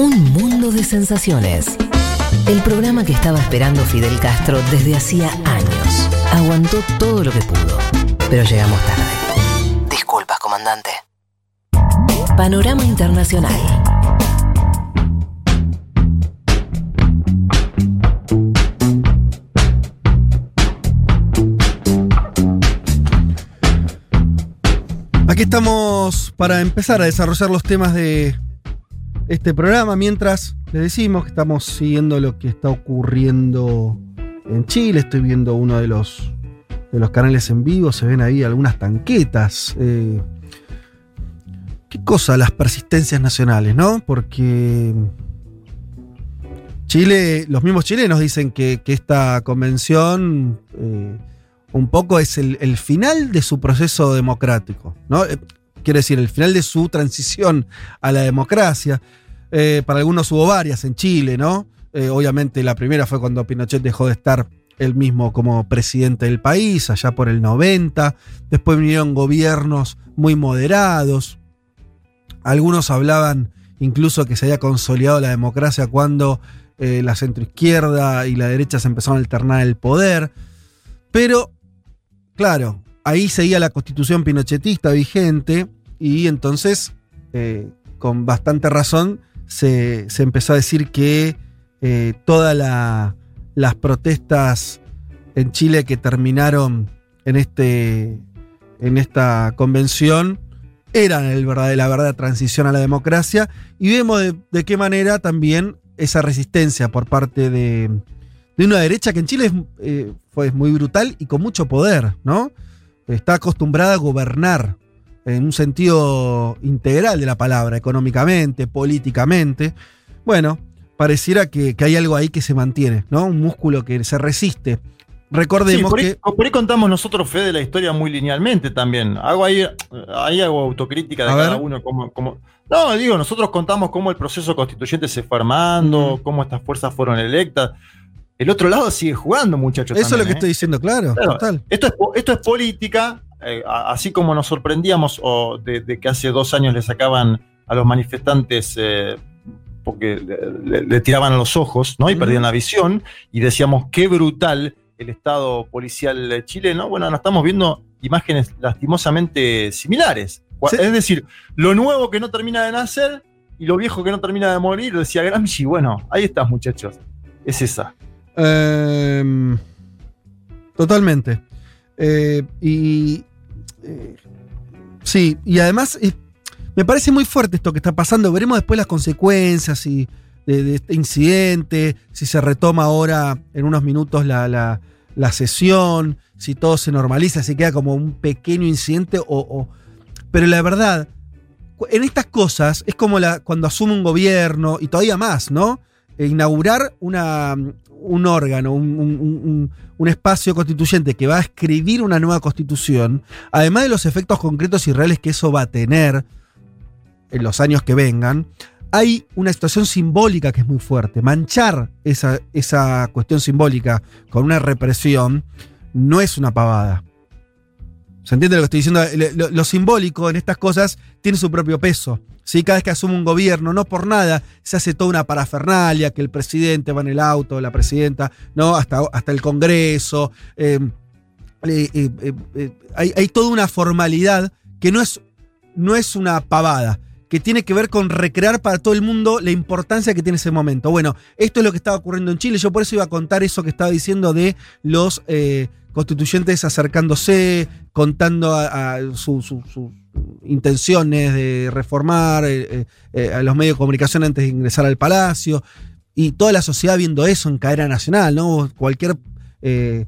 Un mundo de sensaciones. El programa que estaba esperando Fidel Castro desde hacía años. Aguantó todo lo que pudo, pero llegamos tarde. Disculpas, comandante. Panorama Internacional. Aquí estamos para empezar a desarrollar los temas de este programa, mientras les decimos que estamos siguiendo lo que está ocurriendo en Chile. Estoy viendo uno de los, de los canales en vivo, se ven ahí algunas tanquetas. Eh, ¿Qué cosa las persistencias nacionales, no? Porque Chile, los mismos chilenos dicen que, esta convención eh, un poco es el, el, final de su proceso democrático, ¿no? Quiere decir, el final de su transición a la democracia. Eh, para algunos hubo varias en Chile, ¿no? Eh, obviamente la primera fue cuando Pinochet dejó de estar él mismo como presidente del país, allá por el 90. Después vinieron gobiernos muy moderados. Algunos hablaban incluso que se había consolidado la democracia cuando eh, la centroizquierda y la derecha se empezaron a alternar el poder. Pero, claro, ahí seguía la constitución pinochetista vigente y entonces, eh, con bastante razón, se, se, empezó a decir que eh, todas la, las protestas en Chile que terminaron en, este, en esta convención eran el la verdadera transición a la democracia y vemos de, de qué manera también esa resistencia por parte de, de una derecha que en Chile es, eh, fue muy brutal y con mucho poder, ¿no? Está acostumbrada a gobernar en un sentido integral de la palabra, económicamente, políticamente. Bueno, pareciera que, que hay algo ahí que se mantiene, ¿no? Un músculo que se resiste. Recordemos sí, por ahí, que. Por ahí contamos nosotros, Fede, la historia muy linealmente también. Hago ahí, ahí hago autocrítica de cada ver. uno. Como, como, no, digo, nosotros contamos cómo el proceso constituyente se fue armando, Mm. cómo estas fuerzas fueron electas. El otro lado sigue jugando, muchachos. Eso es lo que ¿eh? estoy diciendo, claro, Claro, total. Esto es, po- esto es política, eh, así como nos sorprendíamos o de, de que hace dos años le sacaban a los manifestantes eh, porque le, tiraban a los ojos ¿no? y perdían la visión, y decíamos qué brutal el Estado policial chileno. Bueno, ahora estamos viendo imágenes lastimosamente similares. Sí. Es decir, lo nuevo que no termina de nacer y lo viejo que no termina de morir, decía Gramsci. Bueno, ahí estás, muchachos. Es esa. Em, totalmente. Eh, y. eh, sí, y además eh, me parece muy fuerte esto que está pasando. Veremos después las consecuencias y de, este incidente, si se retoma ahora en unos minutos la, la- la sesión, si todo se normaliza, si queda como un pequeño incidente o. pero la verdad, en estas cosas es como la, cuando asume un gobierno y todavía más, ¿no? Inaugurar una, un órgano, un, espacio constituyente que va a escribir una nueva constitución, además de los efectos concretos y reales que eso va a tener en los años que vengan, hay una situación simbólica que es muy fuerte. Manchar esa, esa cuestión simbólica con una represión no es una pavada. ¿Se entiende lo que estoy diciendo? Lo simbólico en estas cosas tiene su propio peso. ¿Sí? Cada vez que asume un gobierno, no por nada, se hace toda una parafernalia, que el presidente va en el auto, la presidenta, ¿no? Hasta, hasta el Congreso. eh, hay, hay toda una formalidad que no es, no es una pavada, que tiene que ver con recrear para todo el mundo la importancia que tiene ese momento. Bueno, esto es lo que estaba ocurriendo en Chile. Yo por eso iba a contar eso que estaba diciendo de los eh, constituyentes acercándose, contando a, a su- intenciones de reformar eh, eh, eh, a los medios de comunicación antes de ingresar al palacio. Y toda la sociedad viendo eso en cadena nacional, ¿no? Cualquier eh,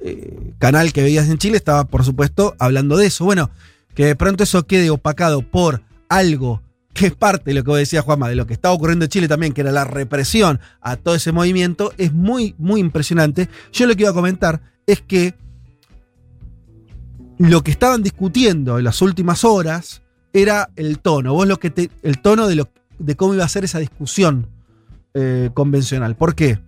eh, canal que veías en Chile estaba, por supuesto, hablando de eso. Bueno, que de pronto eso quede opacado por algo que es parte de lo que vos decías, Juanma, de lo que estaba ocurriendo en Chile también, que era la represión a todo ese movimiento, es muy, muy impresionante. Yo lo que iba a comentar es que lo que estaban discutiendo en las últimas horas era el tono. Vos lo que te, el tono de, cómo iba a ser esa discusión eh, convencional. ¿Por qué?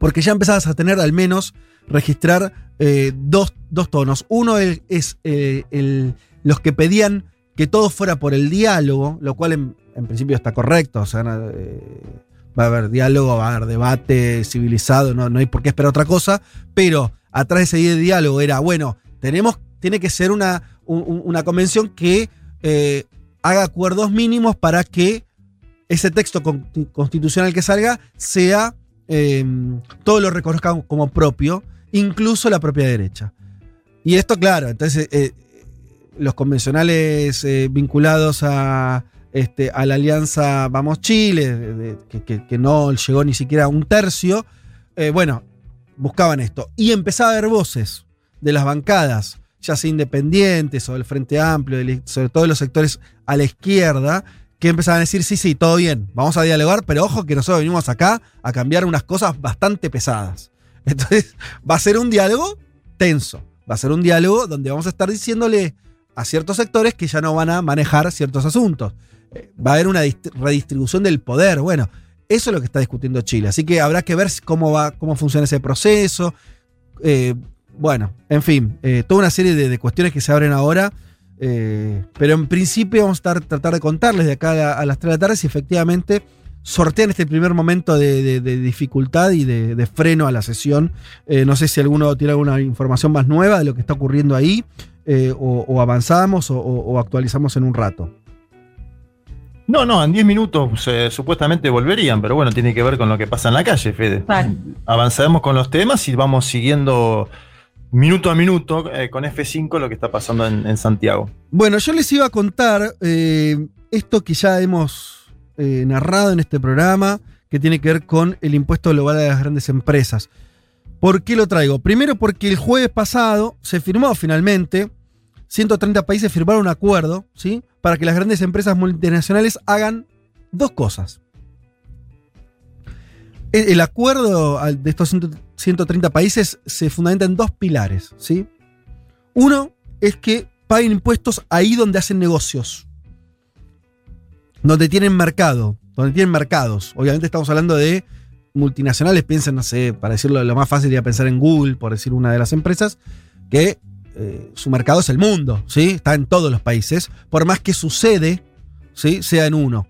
Porque ya empezabas a tener al menos registrar eh, dos, dos tonos. Uno es, eh, los que pedían que todo fuera por el diálogo, lo cual en, principio está correcto, o sea, va a haber diálogo, va a haber debate civilizado, no, hay por qué esperar otra cosa, pero atrás de ese de diálogo era, bueno, tenemos, tiene que ser una, un- una convención que eh, haga acuerdos mínimos para que ese texto con- constitucional que salga sea, eh, todo lo reconozca como propio, incluso la propia derecha. Y esto, claro, entonces eh, los convencionales eh, vinculados a, este, a la alianza Vamos Chile, que, que- no llegó ni siquiera a un tercio, bueno, buscaban esto. Y empezaba a haber voces de las bancadas, ya sea independientes o del Frente Amplio, sobre todo de los sectores a la izquierda, que empezaban a decir, sí, sí, todo bien, vamos a dialogar, pero ojo que nosotros venimos acá a cambiar unas cosas bastante pesadas. Entonces, va a ser un diálogo tenso, va a ser un diálogo donde vamos a estar diciéndole a ciertos sectores que ya no van a manejar ciertos asuntos. Eh, Va a haber una dist- redistribución del poder. Bueno, eso es lo que está discutiendo Chile. Así que habrá que ver cómo va, cómo funciona ese proceso. Eh, bueno, en fin, eh, toda una serie de, de cuestiones que se abren ahora. eh, pero en principio vamos a estar, tratar de contarles de acá a, la- a las 3 de la tarde si efectivamente sortean este primer momento de, de- de dificultad y de, de freno a la sesión. Eh, no sé si alguno tiene alguna información más nueva de lo que está ocurriendo ahí, eh, o, o avanzamos o, actualizamos en un rato. No, no, en 10 minutos eh, supuestamente volverían, pero bueno, tiene que ver con lo que pasa en la calle, Fede. Claro. Avanzaremos con los temas y vamos siguiendo minuto a minuto eh, con F5 lo que está pasando en, Santiago. Bueno, yo les iba a contar eh, esto que ya hemos eh, narrado en este programa, que tiene que ver con el impuesto global a las grandes empresas. ¿Por qué lo traigo? Primero porque el jueves pasado se firmó finalmente, 130 países firmaron un acuerdo, ¿sí? Para que las grandes empresas multinacionales hagan dos cosas. El, acuerdo de estos 100 130 países se fundamenta en dos pilares, ¿sí? Uno es que paguen impuestos ahí donde hacen negocios. Donde tienen mercado. Donde tienen mercados. Obviamente estamos hablando de multinacionales. Piensen, no sé, para decirlo lo más fácil sería pensar en Google, por decir una de las empresas, que eh, su mercado es el mundo, ¿sí? Está en todos los países. Por más que su sede, ¿sí? Sea en uno.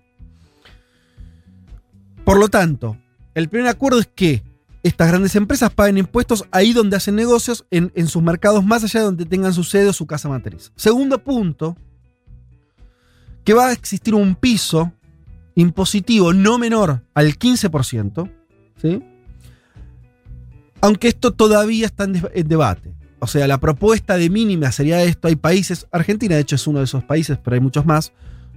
Por lo tanto, el primer acuerdo es que estas grandes empresas paguen impuestos ahí donde hacen negocios, en, en sus mercados, más allá de donde tengan su sede o su casa matriz. Segundo punto, que va a existir un piso impositivo no menor al 15%, ¿sí? aunque esto todavía está en, en debate. O sea, la propuesta de mínima sería esto. Hay países, Argentina de hecho es uno de esos países, pero hay muchos más,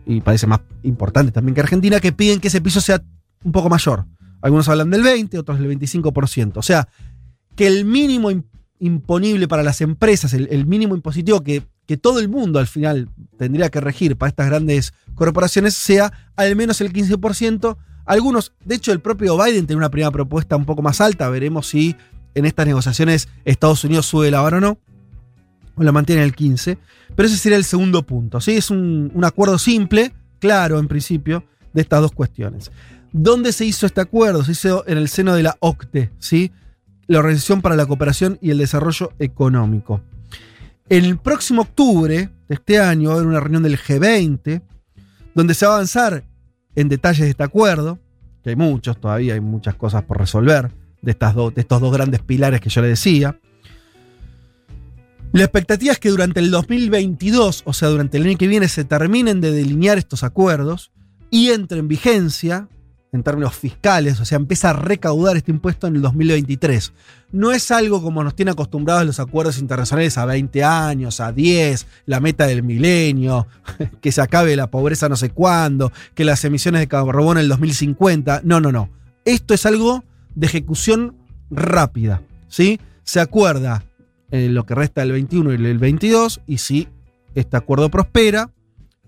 y países más importantes también que Argentina, que piden que ese piso sea un poco mayor. Algunos hablan del 20, otros del 25%. O sea, que el mínimo im- imponible para las empresas, el, mínimo impositivo que, todo el mundo al final tendría que regir para estas grandes corporaciones, sea al menos el 15%. Algunos, de hecho, el propio Biden tiene una primera propuesta un poco más alta. Veremos si en estas negociaciones Estados Unidos sube la vara o no. O la mantiene en el 15. Pero ese sería el segundo punto. ¿sí? Es un acuerdo simple, claro, en principio, de estas dos cuestiones. ¿Dónde se hizo este acuerdo? Se hizo en el seno de la OCDE, ¿sí? la Organización para la Cooperación y el Desarrollo Económico. El próximo octubre de este año va a haber una reunión del G20, donde se va a avanzar en detalles de este acuerdo, que hay muchos todavía, hay muchas cosas por resolver de, estas de estos dos grandes pilares que yo le decía. La expectativa es que durante el 2022, o sea, durante el año que viene, se terminen de delinear estos acuerdos y entre en vigencia en términos fiscales, o sea, empieza a recaudar este impuesto en el 2023. No es algo como nos tiene acostumbrados los acuerdos internacionales a 20 años, a 10, la meta del milenio, que se acabe la pobreza no sé cuándo, que las emisiones de carbono en el 2050. No, no, no. Esto es algo de ejecución rápida, ¿sí? Se acuerda en lo que resta del 21 y el 22 y si este acuerdo prospera,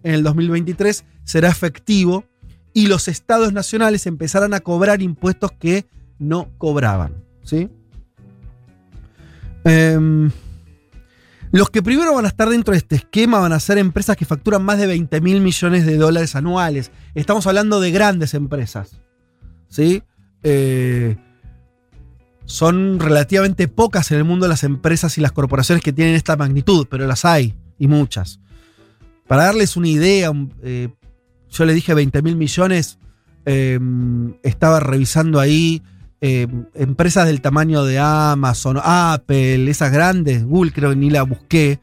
en el 2023 será efectivo y los estados nacionales empezarán a cobrar impuestos que no cobraban. ¿sí? Em, los que primero van a estar dentro de este esquema van a ser empresas que facturan más de 20 mil millones de dólares anuales. Estamos hablando de grandes empresas. ¿sí? Eh, son relativamente pocas en el mundo las empresas y las corporaciones que tienen esta magnitud, pero las hay y muchas. para darles una idea, eh, yo le dije 20 mil millones, eh, estaba revisando ahí eh, empresas del tamaño de Amazon, Apple, esas grandes, Google creo que ni la busqué,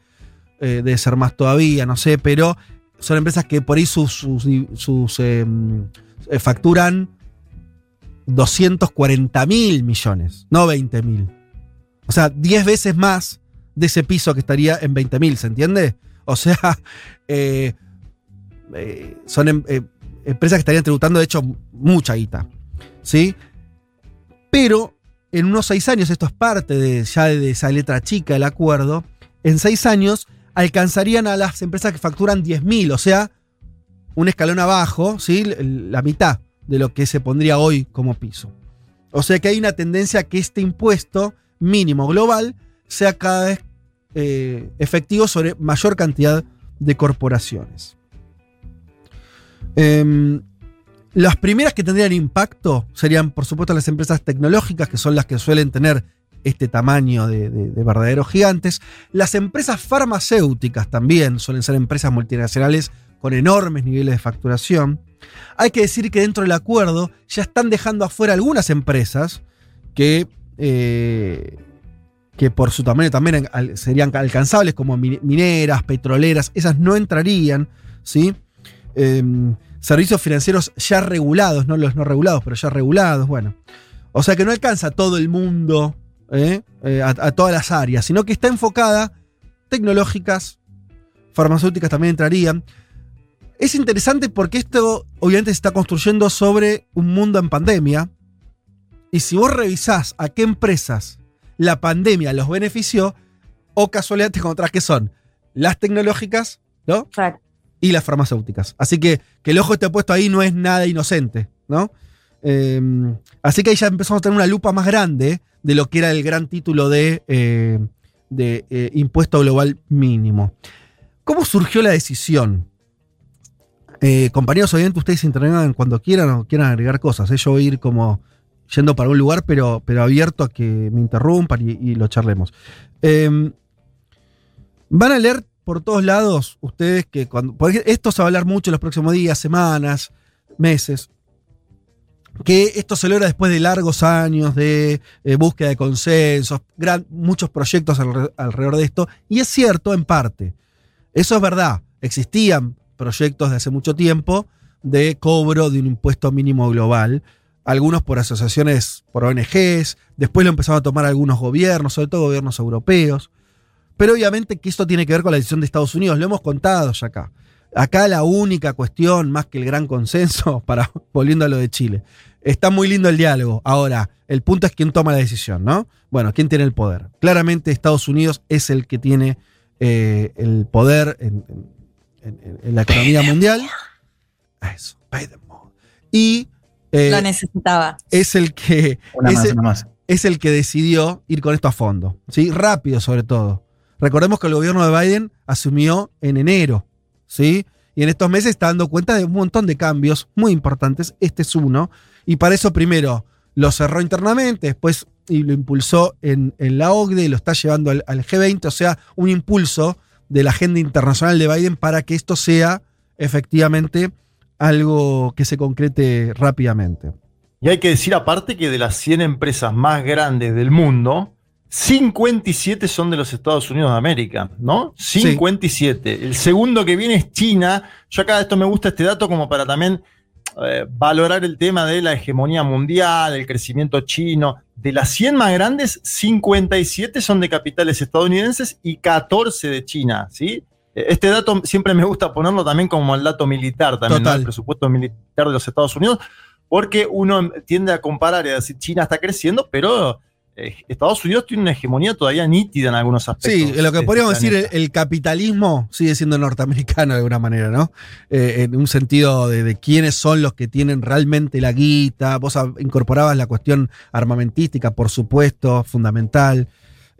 eh, debe ser más todavía, no sé, pero son empresas que por ahí sus, sus, eh, eh, facturan 240 mil millones, no 20 mil. O sea, 10 veces más de ese piso que estaría en 20 mil, ¿se entiende? O sea, eh, eh, son em- eh, empresas que estarían tributando, de hecho, mucha guita. ¿Sí? Pero en unos seis años, esto es parte de, ya de esa letra chica del acuerdo, en seis años alcanzarían a las empresas que facturan 10 mil, o sea, un escalón abajo, ¿sí? La mitad de lo que se pondría hoy como piso. O sea que hay una tendencia a que este impuesto mínimo global sea cada vez eh, efectivo sobre mayor cantidad de corporaciones. Em, las primeras que tendrían impacto serían, por supuesto, las empresas tecnológicas, que son las que suelen tener este tamaño de, de- de verdaderos gigantes. Las empresas farmacéuticas también suelen ser empresas multinacionales con enormes niveles de facturación. Hay que decir que dentro del acuerdo ya están dejando afuera algunas empresas que, eh, que por su tamaño también serían alcanzables, como mi- mineras, petroleras, esas no entrarían, ¿sí? Em, servicios financieros ya regulados, no los no regulados, pero ya regulados, bueno. O sea que no alcanza todo el mundo, ¿eh? Eh, a, a todas las áreas, sino que está enfocada tecnológicas, farmacéuticas también entrarían. Es interesante porque esto obviamente se está construyendo sobre un mundo en pandemia. Y si vos revisás a qué empresas la pandemia los benefició, o casualidad te encontrás que son las tecnológicas, ¿no? Claro. Y las farmacéuticas. Así que que el ojo esté puesto ahí no es nada inocente, ¿no? Eh, así que ahí ya empezamos a tener una lupa más grande de lo que era el gran título de, eh, de eh, impuesto global mínimo. ¿Cómo surgió la decisión? Eh, compañeros, obviamente ustedes intervengan cuando quieran o quieran agregar cosas. Yo voy a ir como yendo para un lugar, pero, pero abierto a que me interrumpan y, lo charlemos. Eh, Van a leer por todos lados ustedes que cuando. Porque esto se va a hablar mucho en los próximos días, semanas, meses. Que esto se logra después de largos años de eh, búsqueda de consensos, gran- muchos proyectos alre- alrededor de esto. Y es cierto en parte. Eso es verdad. Existían proyectos de hace mucho tiempo de cobro de un impuesto mínimo global. Algunos por asociaciones, por ONGs. Después lo empezaron a tomar algunos gobiernos, sobre todo gobiernos europeos. Pero obviamente que esto tiene que ver con la decisión de Estados Unidos, lo hemos contado ya acá. Acá la única cuestión, más que el gran consenso, para volviendo a lo de Chile, está muy lindo el diálogo. Ahora, el punto es quién toma la decisión, ¿no? Bueno, quién tiene el poder. Claramente Estados Unidos es el que tiene eh, el poder en, en- en- en la economía mundial. Eso, pay them more. Y eh, Lo necesitaba. es el que Una más, ese- una más. es el que decidió ir con esto a fondo. ¿sí? Rápido, sobre todo. Recordemos que el gobierno de Biden asumió en enero. ¿sí? Y en estos meses está dando cuenta de un montón de cambios muy importantes. Este es uno. Y para eso, primero, lo cerró internamente, después y lo impulsó en, en la OCDE y lo está llevando al, al G20. O sea, un impulso de la agenda internacional de Biden para que esto sea efectivamente algo que se concrete rápidamente. Y hay que decir aparte que de las 100 empresas más grandes del mundo, 57 son de los Estados Unidos de América, ¿no? 57. El segundo que viene es China. Yo acá esto me gusta este dato como para también eh, valorar el tema de la hegemonía mundial, el crecimiento chino. De las 100 más grandes, 57 son de capitales estadounidenses y 14 de China, ¿sí? Eh, Este dato siempre me gusta ponerlo también como el dato militar, también, ¿no? El presupuesto militar de los Estados Unidos, porque uno tiende a comparar y a decir China está creciendo, pero Estados Unidos tiene una hegemonía todavía nítida en algunos aspectos. Sí, lo que podríamos este decir, el, capitalismo sigue siendo norteamericano de alguna manera, ¿no? Eh, en un sentido de, de quiénes son los que tienen realmente la guita. Vos incorporabas la cuestión armamentística, por supuesto, fundamental.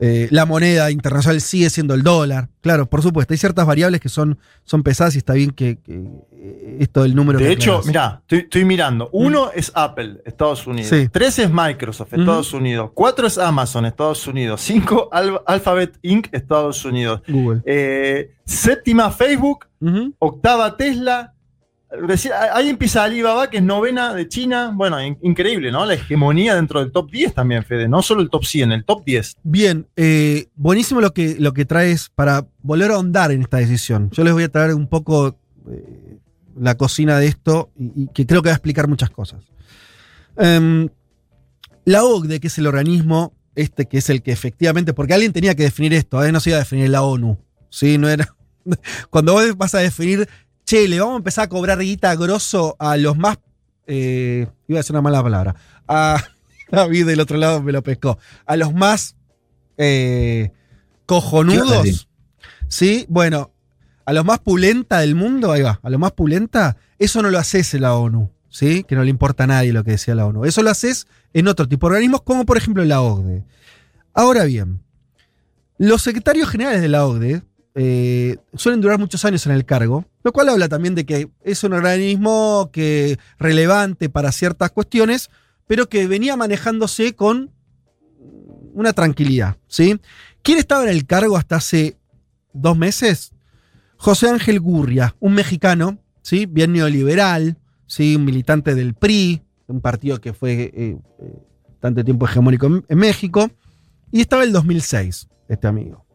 Eh, la moneda internacional sigue siendo el dólar. Claro, por supuesto, hay ciertas variables que son, son pesadas y está bien que, que eh, esto del número. De que hecho, mirá, estoy, estoy mirando. Uno es Apple, Estados Unidos. Sí. Tres es Microsoft, Estados Unidos. Cuatro es Amazon, Estados Unidos. Cinco, Al- Alphabet Inc., Estados Unidos. Google. Eh, séptima, Facebook. Octava, Tesla. Ahí empieza Alibaba, que es novena de China. Bueno, in- increíble, ¿no? La hegemonía dentro del top 10 también, Fede. No solo el top 100, el top 10. Bien, eh, buenísimo lo que, lo que traes para volver a ahondar en esta decisión. Yo les voy a traer un poco eh, la cocina de esto y, que creo que va a explicar muchas cosas. Em, la OCDE, que es el organismo este que es el que efectivamente, porque alguien tenía que definir esto, ¿eh? no se iba a definir la ONU, ¿sí? No era, cuando vos vas a definir, che, le vamos a empezar a cobrar guita grosso a los más, eh, iba a decir una mala palabra, a David del otro lado me lo pescó, a los más eh, ¿Qué ibas a cojonudos? ¿sí? Bueno, a los más pulenta del mundo, ahí va, a los más pulenta, eso no lo haces en la ONU, ¿sí? Que no le importa a nadie lo que decía la ONU. Eso lo haces en otro tipo de organismos, como por ejemplo la OCDE. Ahora bien, los secretarios generales de la OCDE eh, suelen durar muchos años en el cargo, lo cual habla también de que es un organismo que relevante para ciertas cuestiones, pero que venía manejándose con una tranquilidad, ¿sí? ¿Quién estaba en el cargo hasta hace dos meses? José Ángel Gurria, un mexicano, ¿sí? Bien neoliberal, ¿sí? Un militante del PRI, un partido que fue eh, eh, tanto tiempo hegemónico en, en México, y estaba el 2006, este amigo.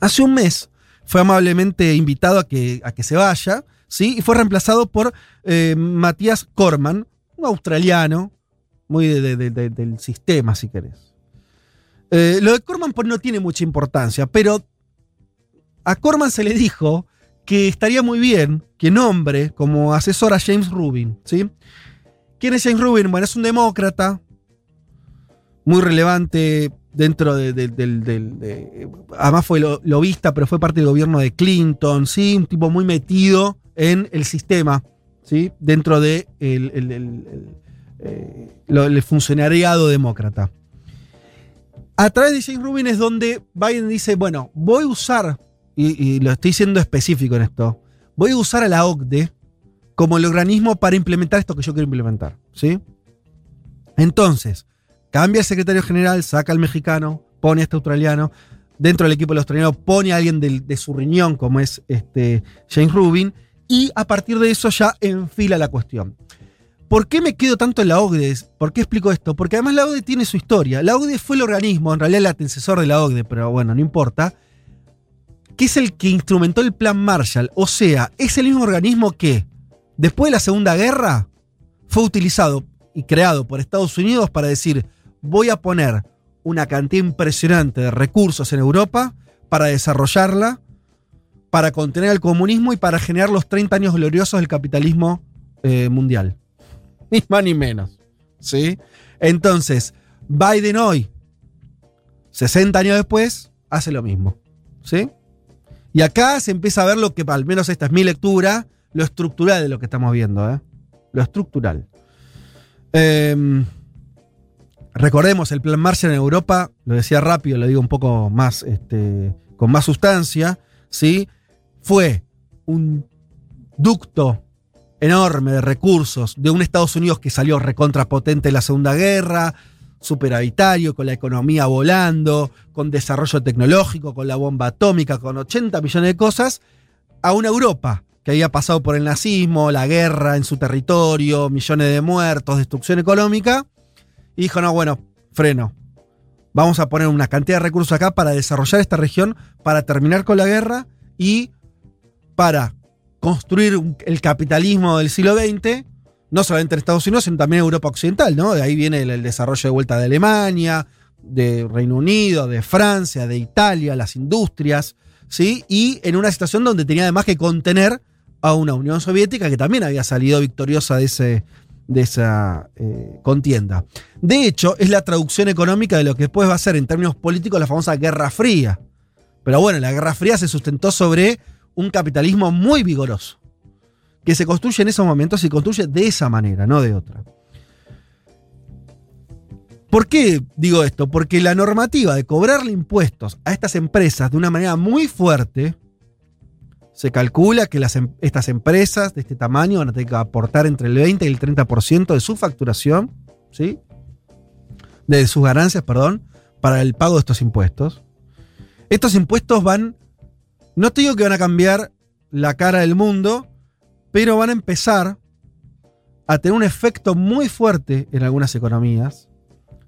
Hace un mes fue amablemente invitado a que, a que se vaya, ¿sí? Y fue reemplazado por eh, Matías Corman, un australiano, muy de- de- de- de- del sistema, si querés. Eh, lo de Corman pues, no tiene mucha importancia, pero a Corman se le dijo que estaría muy bien que nombre como asesor a James Rubin, ¿sí? ¿Quién es James Rubin? Bueno, es un demócrata muy relevante dentro de- de- del... del- de- además fue lo- lobista, pero fue parte del gobierno de Clinton, ¿sí? Un tipo muy metido en el sistema, ¿sí? Dentro de el, el- el- el, eh, el funcionariado demócrata. A través de James Rubin es donde Biden dice, bueno, voy a usar, y, y lo estoy siendo específico en esto, voy a usar a la OCDE como el organismo para implementar esto que yo quiero implementar, ¿sí? Entonces, cambia el secretario general, saca al mexicano, pone a este australiano, dentro del equipo del australiano pone a alguien de su riñón, como es este James Rubin, y a partir de eso ya enfila la cuestión. ¿Por qué me quedo tanto en la OCDE? ¿Por qué explico esto? Porque además la OCDE tiene su historia. La OCDE fue el organismo, en realidad el antecesor de la OCDE, pero bueno, no importa, que es el que instrumentó el Plan Marshall. O sea, es el mismo organismo que, después de la Segunda Guerra, fue utilizado y creado por Estados Unidos para decir, voy a poner una cantidad impresionante de recursos en Europa para desarrollarla, para contener el comunismo y para generar los 30 años gloriosos del capitalismo eh, mundial. Ni más ni menos. ¿Sí? Entonces, Biden hoy, 60 años después, hace lo mismo. ¿Sí? Y acá se empieza a ver lo que, al menos esta es mi lectura, lo estructural de lo que estamos viendo. ¿eh? Lo estructural. Em, recordemos, el plan Marshall en Europa, lo decía rápido, lo digo un poco más, este, con más sustancia, ¿sí? Fue un ducto enorme de recursos de un Estados Unidos que salió recontrapotente en la Segunda Guerra, superavitario, con la economía volando, con desarrollo tecnológico, con la bomba atómica, con 80 millones de cosas, a una Europa que había pasado por el nazismo, la guerra en su territorio, millones de muertos, destrucción económica, y dijo, no, bueno, freno. Vamos a poner una cantidad de recursos acá para desarrollar esta región, para terminar con la guerra y para construir el capitalismo del siglo XX, no solamente en Estados Unidos, sino también en Europa Occidental, ¿no? De ahí viene el, el desarrollo de vuelta de Alemania, de Reino Unido, de Francia, de Italia, las industrias, ¿sí? Y en una situación donde tenía además que contener a una Unión Soviética que también había salido victoriosa de, ese, de esa eh, contienda. De hecho, es la traducción económica de lo que después va a ser en términos políticos la famosa Guerra Fría. Pero bueno, la Guerra Fría se sustentó sobre un capitalismo muy vigoroso, que se construye en esos momentos y construye de esa manera, no de otra. ¿Por qué digo esto? Porque la normativa de cobrarle impuestos a estas empresas de una manera muy fuerte, se calcula que las, em, estas empresas de este tamaño van a tener que aportar entre el 20 y el 30% de su facturación, ¿sí? De sus ganancias, perdón, para el pago de estos impuestos. Estos impuestos van, no te digo que van a cambiar la cara del mundo, pero van a empezar a tener un efecto muy fuerte en algunas economías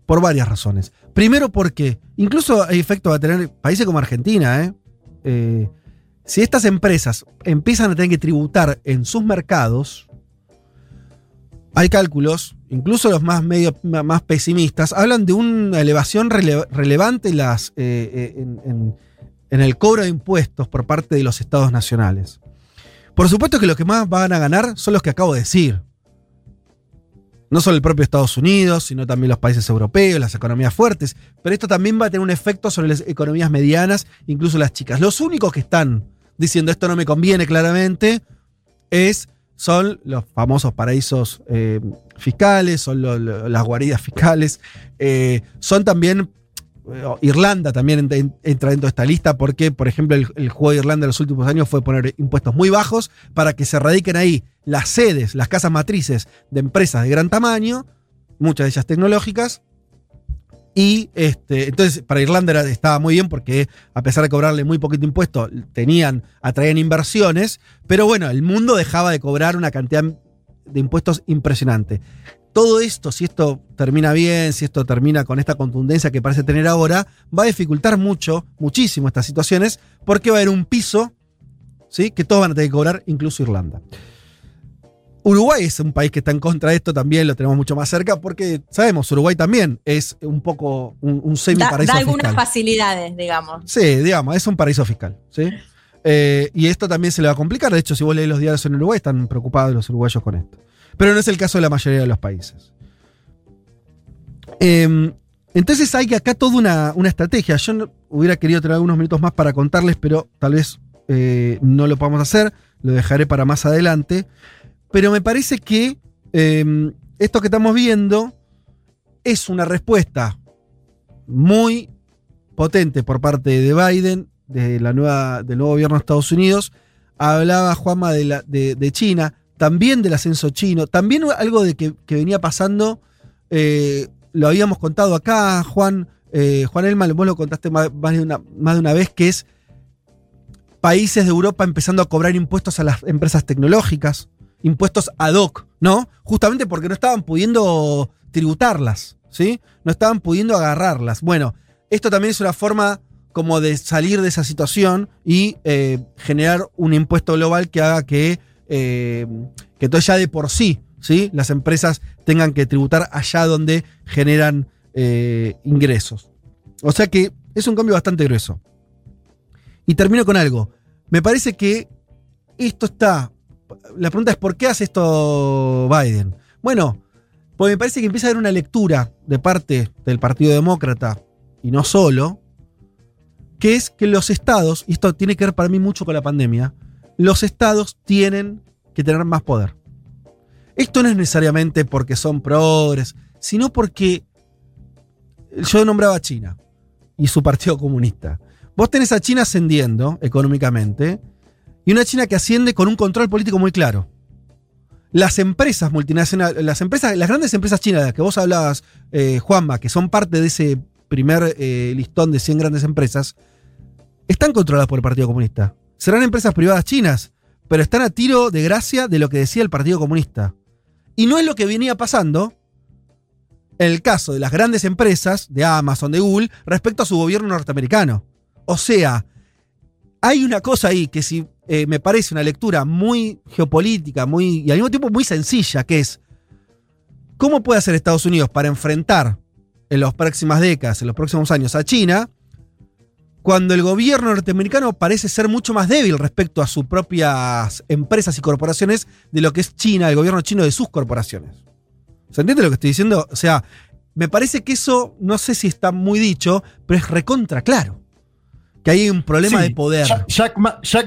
por varias razones. Primero porque incluso hay efecto va a tener países como Argentina, ¿eh? Eh, si estas empresas empiezan a tener que tributar en sus mercados, hay cálculos, incluso los más, más pesimistas, hablan de una elevación relevante las, eh, en, en el cobro de impuestos por parte de los estados nacionales. Por supuesto que los que más van a ganar son los que acabo de decir. No solo el propio Estados Unidos, sino también los países europeos, las economías fuertes. Pero esto también va a tener un efecto sobre las economías medianas, incluso las chicas. Los únicos que están diciendo esto no me conviene claramente es, son los famosos paraísos eh, fiscales, son las guaridas fiscales, eh, son también eh, Irlanda también entra dentro de esta lista porque, por ejemplo, el, juego de Irlanda en los últimos años fue poner impuestos muy bajos para que se radiquen ahí las sedes, las casas matrices de empresas de gran tamaño, muchas de ellas tecnológicas. Y este, entonces para Irlanda estaba muy bien porque a pesar de cobrarle muy poquito impuesto, tenían, atraían inversiones, pero bueno, el mundo dejaba de cobrar una cantidad de impuestos impresionante todo esto, si esto termina bien, si esto termina con esta contundencia que parece tener ahora, va a dificultar mucho, muchísimo estas situaciones, porque va a haber un piso ¿sí? que todos van a tener que cobrar, incluso Irlanda. Uruguay es un país que está en contra de esto también, lo tenemos mucho más cerca, porque sabemos, Uruguay también es un poco un, semi-paraíso da, da algunas facilidades, digamos. Sí, digamos, es un paraíso fiscal. ¿sí? Eh, y esto también se le va a complicar. De hecho, si vos lees los diarios en Uruguay, están preocupados los uruguayos con esto. Pero no es el caso de la mayoría de los países. Em, entonces hay acá toda una, estrategia. Yo hubiera querido tener algunos minutos más para contarles, pero tal vez eh, no lo podamos hacer. Lo dejaré para más adelante. Pero me parece que em, esto que estamos viendo es una respuesta muy potente por parte de Biden, de la nueva, del nuevo gobierno de Estados Unidos. Hablaba Juanma de, de China también del ascenso chino, también algo de que, venía pasando, eh, lo habíamos contado acá, Juan, eh, Juan Elman, vos lo contaste más, de una, más de una vez, que es países de Europa empezando a cobrar impuestos a las empresas tecnológicas, impuestos ad hoc, ¿no? Justamente porque no estaban pudiendo tributarlas, ¿sí? No estaban pudiendo agarrarlas. Bueno, esto también es una forma como de salir de esa situación y eh, generar un impuesto global que haga que eh, que todo ya de por sí, ¿sí? las empresas tengan que tributar allá donde generan eh, ingresos. O sea que es un cambio bastante grueso. Y termino con algo. Me parece que esto está... La pregunta es, ¿por qué hace esto Biden? Bueno, pues me parece que empieza a haber una lectura de parte del Partido Demócrata, y no solo, que es que los estados, y esto tiene que ver para mí mucho con la pandemia, los estados tienen que tener más poder. Esto no es necesariamente porque son progres, sino porque yo nombraba a China y su partido comunista. Vos tenés a China ascendiendo económicamente y una China que asciende con un control político muy claro. Las empresas multinacionales, las empresas, las grandes empresas chinas de las que vos hablabas, eh, Juanma, que son parte de ese primer eh, listón de 100 grandes empresas, están controladas por el Partido Comunista serán empresas privadas chinas, pero están a tiro de gracia de lo que decía el Partido Comunista. Y no es lo que venía pasando en el caso de las grandes empresas, de Amazon, de Google, respecto a su gobierno norteamericano. O sea, hay una cosa ahí que si eh, me parece una lectura muy geopolítica, muy, y al mismo tiempo muy sencilla, que es, ¿cómo puede hacer Estados Unidos para enfrentar en las próximas décadas, en los próximos años a China? cuando el gobierno norteamericano parece ser mucho más débil respecto a sus propias empresas y corporaciones de lo que es China, el gobierno chino de sus corporaciones. ¿Se entiende lo que estoy diciendo? O sea, me parece que eso, no sé si está muy dicho, pero es recontra claro. Que hay un problema de poder. Jack,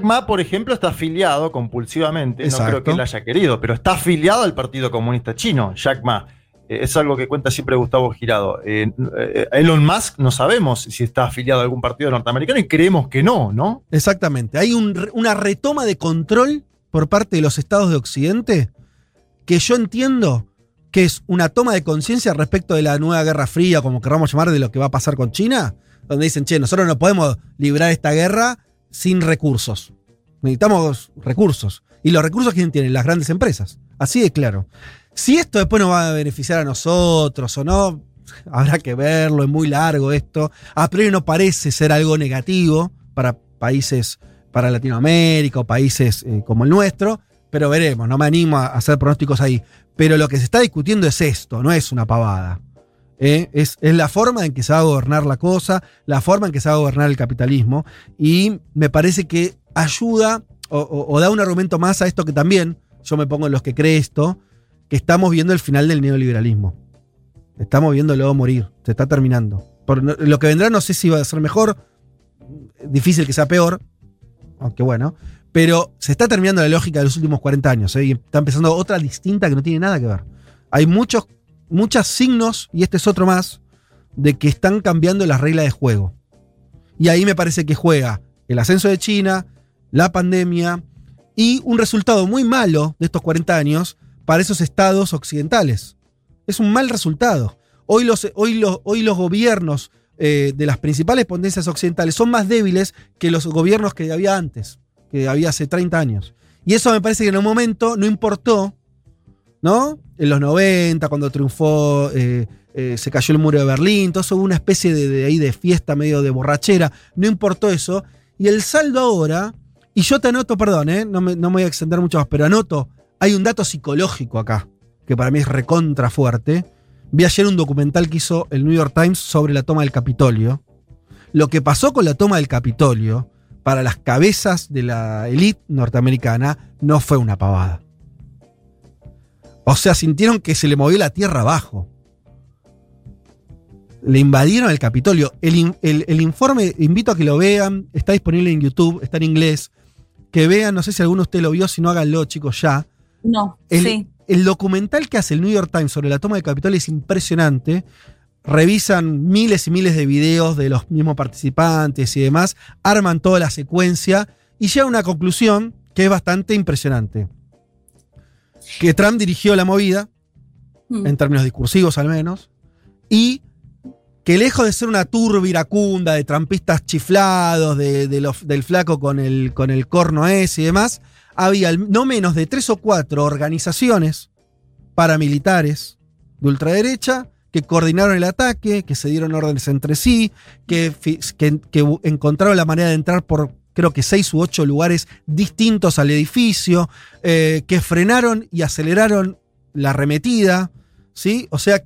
Ma, por ejemplo, está afiliado compulsivamente, no creo que él haya querido, pero está afiliado al Partido Comunista Chino, Jack Ma. eh, es algo que cuenta siempre Gustavo Girado. Eh, eh, Elon Musk no sabemos si está afiliado a algún partido norteamericano y creemos que no, ¿no? Exactamente. Hay una retoma de control por parte de los estados de Occidente que yo entiendo que es una toma de conciencia respecto de la nueva Guerra Fría, como queramos llamar, de lo que va a pasar con China, donde dicen, che, nosotros no podemos librar esta guerra sin recursos. Necesitamos recursos. Y los recursos, ¿quién tienen? Las grandes empresas. Así de claro. Si esto después nos va a beneficiar a nosotros o no, habrá que verlo, es muy largo esto. A priori no parece ser algo negativo para países, para Latinoamérica o países eh, como el nuestro, pero veremos, no me animo a hacer pronósticos ahí. Pero lo que se está discutiendo es esto, no es una pavada. ¿Eh? Es, es, la forma en que se va a gobernar la cosa, la forma en que se va a gobernar el capitalismo, y me parece que ayuda o, da un argumento más a esto que también yo me pongo en los que cree esto, que estamos viendo el final del neoliberalismo. Estamos viéndolo morir, se está terminando. Lo que vendrá no sé si va a ser mejor, difícil que sea peor, aunque bueno, pero se está terminando la lógica de los últimos 40 años ¿eh? y está empezando otra distinta que no tiene nada que ver. Hay muchos, muchos signos, y este es otro más, de que están cambiando las reglas de juego. Y ahí me parece que juega el ascenso de China, la pandemia y un resultado muy malo de estos 40 años para esos estados occidentales. Es un mal resultado. Hoy los, hoy los, hoy los gobiernos eh, de las principales potencias occidentales son más débiles que los gobiernos que había antes, que había hace 30 años. Y eso me parece que en un momento no importó, ¿no? En los 90, cuando triunfó, eh, eh, se cayó el muro de Berlín, todo eso hubo una especie de, ahí de fiesta medio de borrachera, no importó eso. Y el saldo ahora, y yo te anoto, perdón, no, me, no me voy a extender mucho más, pero anoto hay un dato psicológico acá, que para mí es recontra fuerte. Vi ayer un documental que hizo el New York Times sobre la toma del Capitolio. Lo que pasó con la toma del Capitolio para las cabezas de la élite norteamericana no fue una pavada. O sea, sintieron que se le movió la tierra abajo. Le invadieron el Capitolio. El, el, informe, invito a que lo vean, está disponible en YouTube, está en inglés. Que vean, no sé si alguno de ustedes lo vio, si no háganlo, chicos, ya. No, el, sí. El documental que hace el New York Times sobre la toma del Capitolio es impresionante. Revisan miles y miles de videos de los mismos participantes y demás, arman toda la secuencia y llega a una conclusión que es bastante impresionante. Que Trump dirigió la movida, mm. en términos discursivos al menos, y que lejos de ser una turba iracunda de trampistas chiflados, de, del flaco con el, con el corno ese y demás, había no menos de tres o cuatro organizaciones paramilitares de ultraderecha que coordinaron el ataque, que se dieron órdenes entre sí, que, que, encontraron la manera de entrar por creo que seis u ocho lugares distintos al edificio, eh, que frenaron y aceleraron la arremetida, ¿sí? O sea,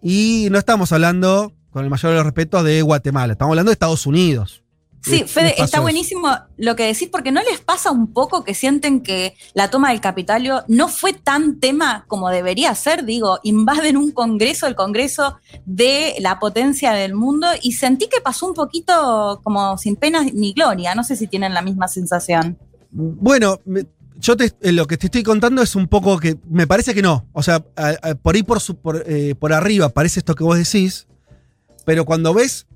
y no estamos hablando, con el mayor de los respetos, de Guatemala, estamos hablando de Estados Unidos. Sí, Fede, está buenísimo lo que decís, porque ¿no les pasa un poco que sienten que la toma del Capitolio no fue tan tema como debería ser? Digo, invaden un congreso, el congreso de la potencia del mundo, y sentí que pasó un poquito como sin pena ni gloria. No sé si tienen la misma sensación. Bueno, yo eh, lo que te estoy contando es un poco que me parece que no. O sea, por ahí por, por, eh, por arriba parece esto que vos decís, pero cuando ves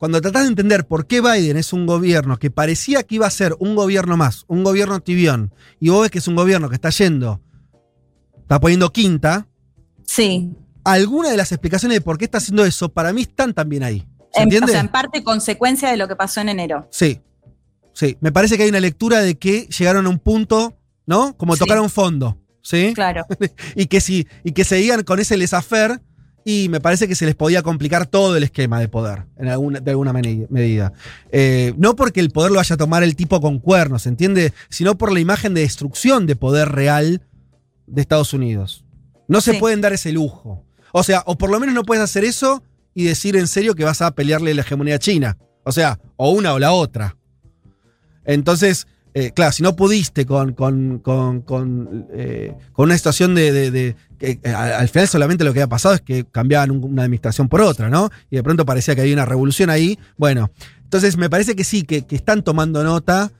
cuando tratás de entender por qué Biden es un gobierno que parecía que iba a ser un gobierno más, un gobierno tibión, y vos ves que es un gobierno que está yendo, está poniendo quinta. Sí. Alguna de las explicaciones de por qué está haciendo eso, para mí están también ahí. ¿Se entiende? O sea, en parte consecuencia de lo que pasó en enero. Sí. Sí. Me parece que hay una lectura de que llegaron a un punto, ¿no? Como tocar tocaron fondo. ¿Sí? Claro. y que sí, y que seguían con ese laissez y me parece que se les podía complicar todo el esquema de poder, en alguna, de alguna medida. Eh, no porque el poder lo vaya a tomar el tipo con cuernos, ¿entiende? Sino por la imagen de destrucción de poder real de Estados Unidos. No se pueden dar ese lujo. O sea, o por lo menos no puedes hacer eso y decir en serio que vas a pelearle la hegemonía china. O sea, o una o la otra. Entonces, eh, claro, si no pudiste con, con, eh, una situación de, que eh, al final solamente lo que había pasado es que cambiaban una administración por otra, ¿no? Y de pronto parecía que había una revolución ahí. Bueno, entonces me parece que sí, que, están tomando nota,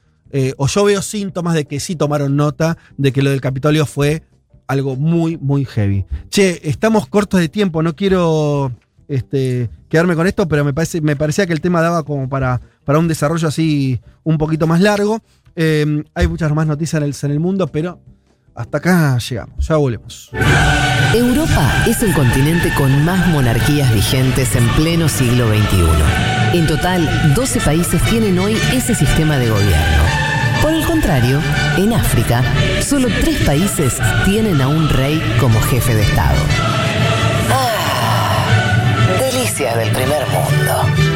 o yo veo síntomas de que sí tomaron nota de que lo del Capitolio fue algo muy, muy heavy. Che, estamos cortos de tiempo, no quiero este, quedarme con esto, pero me, parece, me parecía que el tema daba como para, para un desarrollo así un poquito más largo. Eh, hay muchas más noticias en el, en el mundo, pero hasta acá llegamos, ya volvemos. Europa es el continente con más monarquías vigentes en pleno siglo XXI. En total, 12 países tienen hoy ese sistema de gobierno. Por el contrario, en África, solo tres países tienen a un rey como jefe de Estado. Ah, delicias del primer mundo.